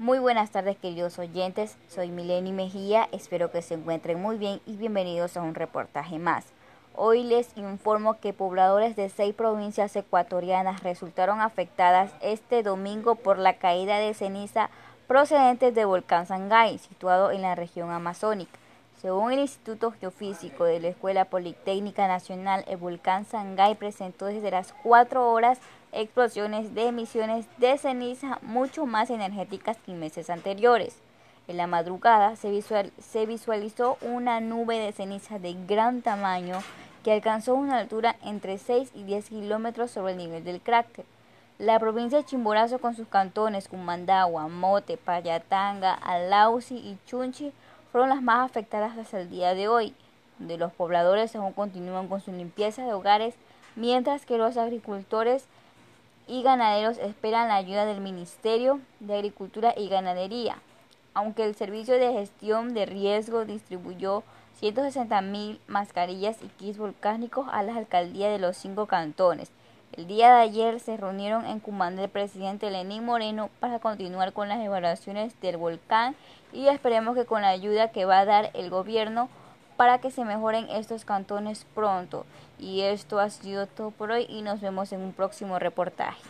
Muy buenas tardes queridos oyentes, soy Mileni Mejía, espero que se encuentren muy bien y bienvenidos a un reportaje más. Hoy les informo que pobladores de seis provincias ecuatorianas resultaron afectadas este domingo por la caída de ceniza procedentes del volcán Sangay, situado en la región amazónica. Según el Instituto Geofísico de la Escuela Politécnica Nacional, el volcán Sangay presentó desde las 4 horas explosiones de emisiones de ceniza mucho más energéticas que en meses anteriores. En la madrugada se, visualizó una nube de ceniza de gran tamaño que alcanzó una altura entre 6 y 10 kilómetros sobre el nivel del cráter. La provincia de Chimborazo con sus cantones Cumandagua, Mote, Payatanga, Alausi y Chunchi fueron las más afectadas hasta el día de hoy, donde los pobladores aún continúan con su limpieza de hogares, mientras que los agricultores y ganaderos esperan la ayuda del Ministerio de Agricultura y Ganadería, aunque el Servicio de Gestión de Riesgo distribuyó 160 mil mascarillas y kits volcánicos a las alcaldías de los cinco cantones. El día de ayer se reunieron en Cumandé el presidente Lenín Moreno para continuar con las evaluaciones del volcán y esperemos que con la ayuda que va a dar el gobierno para que se mejoren estos cantones pronto. Y esto ha sido todo por hoy y nos vemos en un próximo reportaje.